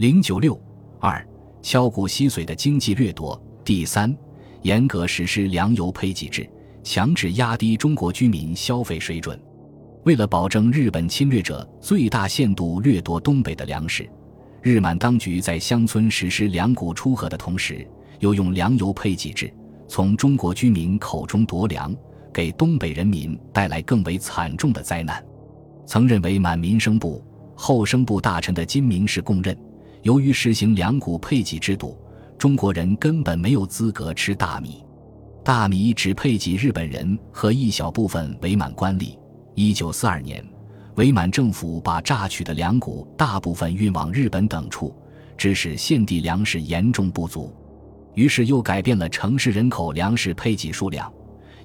零九六二，敲骨吸髓的经济掠夺。第三，严格实施粮油配给制，强制压低中国居民消费水准。为了保证日本侵略者最大限度掠夺东北的粮食，日满当局在乡村实施粮谷出河的同时，又用粮油配给制从中国居民口中夺粮，给东北人民带来更为惨重的灾难。曾任为满民生部、后生部大臣的金明是供认，由于实行粮谷配给制度，中国人根本没有资格吃大米，大米只配给日本人和一小部分伪满官吏。一九四二年，伪满政府把榨取的粮谷大部分运往日本等处，致使现地粮食严重不足。于是又改变了城市人口粮食配给数量，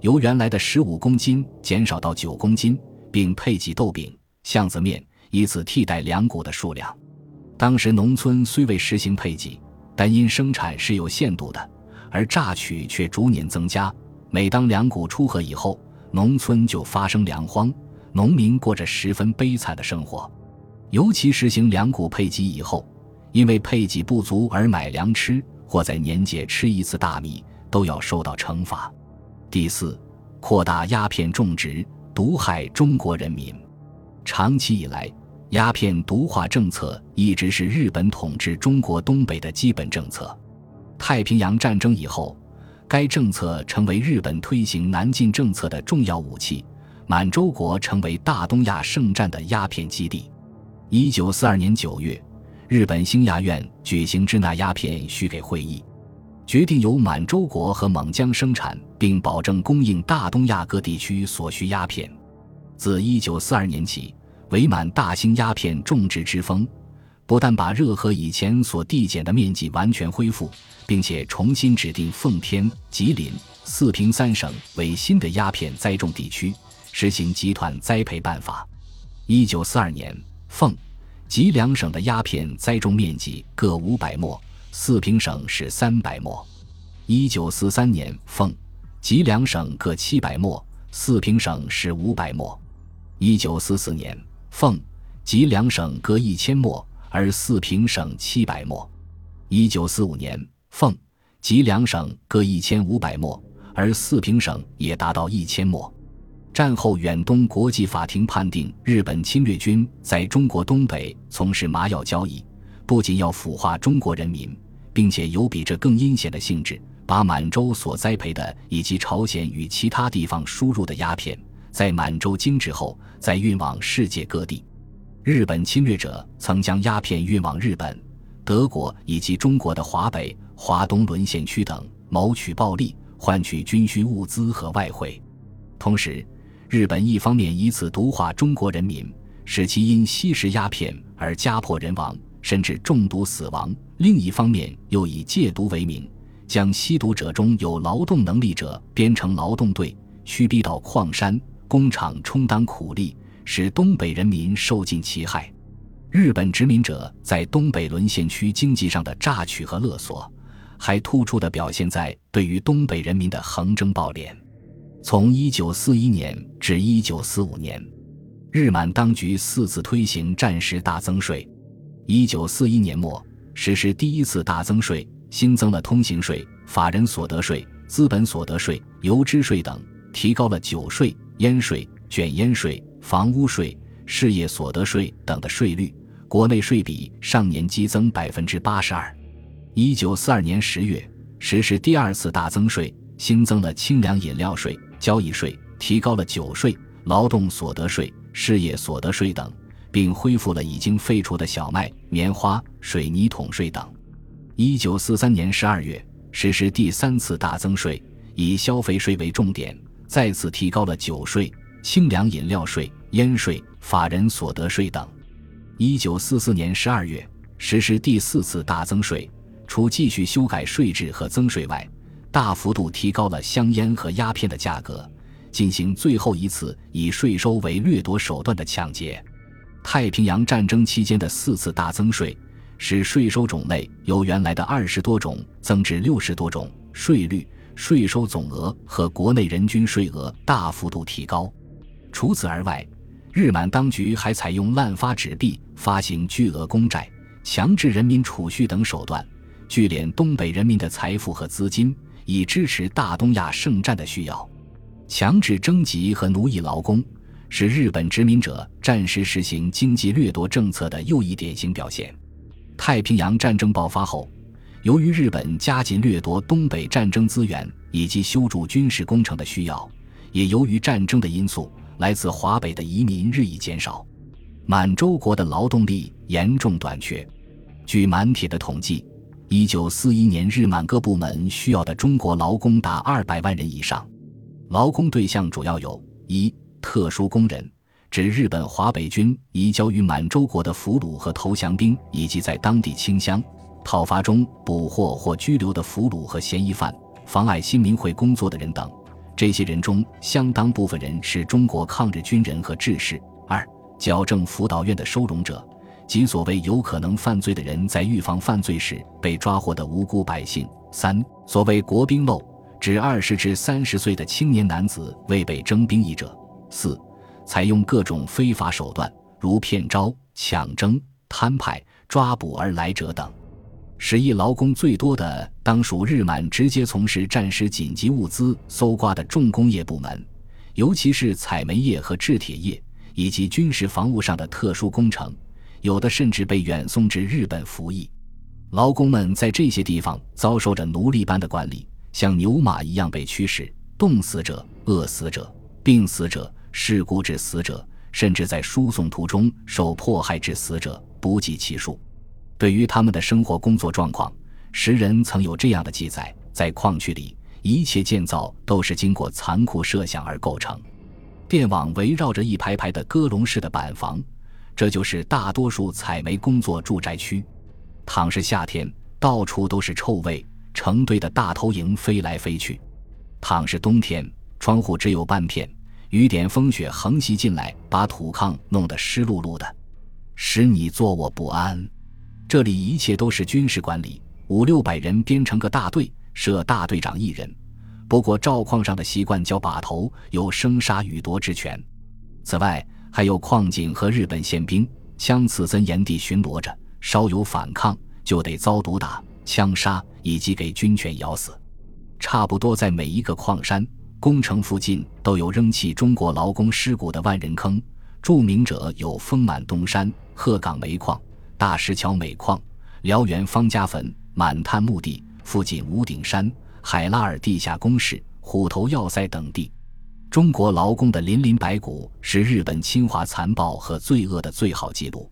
由原来的十五公斤减少到九公斤，并配给豆饼、巷子面，以此替代粮谷的数量。当时农村虽未实行配给，但因生产是有限度的，而榨取却逐年增加。每当粮谷出河以后，农村就发生粮荒，农民过着十分悲惨的生活。尤其实行粮谷配给以后，因为配给不足而买粮吃，或在年节吃一次大米，都要受到惩罚。第四，扩大鸦片种植，毒害中国人民。长期以来，鸦片毒化政策一直是日本统治中国东北的基本政策。太平洋战争以后。该政策成为日本推行南进政策的重要武器，满洲国成为大东亚圣战的鸦片基地。一九四二年九月，日本兴亚院举行支那鸦片许给会议，决定由满洲国和蒙江生产，并保证供应大东亚各地区所需鸦片。自一九四二年起，伪满大兴鸦片种植之风。不但把热河以前所递减的面积完全恢复，并且重新指定奉天、吉林、四平三省为新的鸦片栽种地区，实行集团栽培办法。一九四二年，奉、吉两省的鸦片栽种面积各五百亩，四平省是三百亩。一九四三年，奉、吉两省各七百亩，四平省是五百亩。一九四四年，奉、吉两省各一千亩。而四平省七百亩，一九四五年，奉、吉两省各一千五百亩，而四平省也达到一千亩。战后，远东国际法庭判定日本侵略军在中国东北从事麻药交易，不仅要腐化中国人民，并且有比这更阴险的性质，把满洲所栽培的以及朝鲜与其他地方输入的鸦片，在满洲精制后再运往世界各地。日本侵略者曾将鸦片运往日本、德国以及中国的华北、华东沦陷区等，谋取暴利，换取军需物资和外汇。同时，日本一方面以此毒化中国人民，使其因吸食鸦片而家破人亡，甚至中毒死亡；另一方面又以戒毒为名，将吸毒者中有劳动能力者编成劳动队，驱逼到矿山、工厂充当苦力。使东北人民受尽其害，日本殖民者在东北沦陷区经济上的榨取和勒索，还突出地表现在对于东北人民的横征暴敛。从1941年至1945年，日满当局四次推行战时大增税。1941年末实施第一次大增税，新增了通行税、法人所得税、资本所得税、油脂税等，提高了酒税、烟税、卷烟税。房屋税、事业所得税等的税率，国内税比上年激增百分之八十二。一九四二年十月实施第二次大增税，新增了清凉饮料税、交易税，提高了酒税、劳动所得税、事业所得税等，并恢复了已经废除的小麦、棉花、水泥桶税等。一九四三年十二月实施第三次大增税，以消费税为重点，再次提高了酒税。清凉饮料税、烟税、法人所得税等。一九四四年十二月实施第四次大增税，除继续修改税制和增税外，大幅度提高了香烟和鸦片的价格，进行最后一次以税收为掠夺手段的抢劫。太平洋战争期间的四次大增税，使税收种类由原来的二十多种增至六十多种，税率、税收总额和国内人均税额大幅度提高。除此而外，日满当局还采用滥发纸币发行巨额公债，强制人民储蓄等手段，聚敛东北人民的财富和资金，以支持大东亚圣战的需要。强制征集和奴役劳工，是日本殖民者战时实行经济掠夺政策的又一典型表现。太平洋战争爆发后，由于日本加紧掠夺东北战争资源以及修筑军事工程的需要，也由于战争的因素，来自华北的移民日益减少，满洲国的劳动力严重短缺。据满铁的统计，一九四一年日满各部门需要的中国劳工达二百万人以上。劳工对象主要有：一、特殊工人，指日本华北军移交于满洲国的俘虏和投降兵，以及在当地清乡、讨伐中捕获或拘留的俘虏和嫌疑犯，妨碍新民会工作的人等。这些人中，相当部分人是中国抗日军人和志士。二、矫正辅导院的收容者。即所谓有可能犯罪的人在预防犯罪时被抓获的无辜百姓。三、所谓国兵漏，指二十至三十岁的青年男子未被征兵役者。四、采用各种非法手段，如骗招、抢征、摊派、抓捕而来者等。使役劳工最多的，当属日满直接从事战时紧急物资搜刮的重工业部门，尤其是采煤业和制铁业，以及军事防务上的特殊工程。有的甚至被远送至日本服役，劳工们在这些地方遭受着奴隶般的管理，像牛马一样被驱使，冻死者、饿死者、病死者、事故致死者，甚至在输送途中受迫害致死者不计其数。对于他们的生活工作状况，时人曾有这样的记载：在矿区里，一切建造都是经过残酷设想而构成，电网围绕着一排排的鸽笼式的板房。这就是大多数采煤工作住宅区。倘是夏天，到处都是臭味，成堆的大头蝇飞来飞去；倘是冬天，窗户只有半片，雨点风雪横袭进来，把土炕弄得湿漉漉的，使你坐卧不安。这里一切都是军事管理，五六百人编成个大队，设大队长一人。不过赵矿上的习惯叫把头，有生杀予夺之权。此外，还有矿井和日本宪兵枪刺森严地巡逻着，稍有反抗就得遭毒打、枪杀以及给军犬咬死。差不多在每一个矿山工程附近都有扔弃中国劳工尸骨的万人坑，著名者有丰满东山、鹤岗煤矿、大石桥煤矿、辽源方家坟、满滩墓地附近五顶山、海拉尔地下工事、虎头要塞等地。中国劳工的林林白骨是日本侵华残暴和罪恶的最好记录。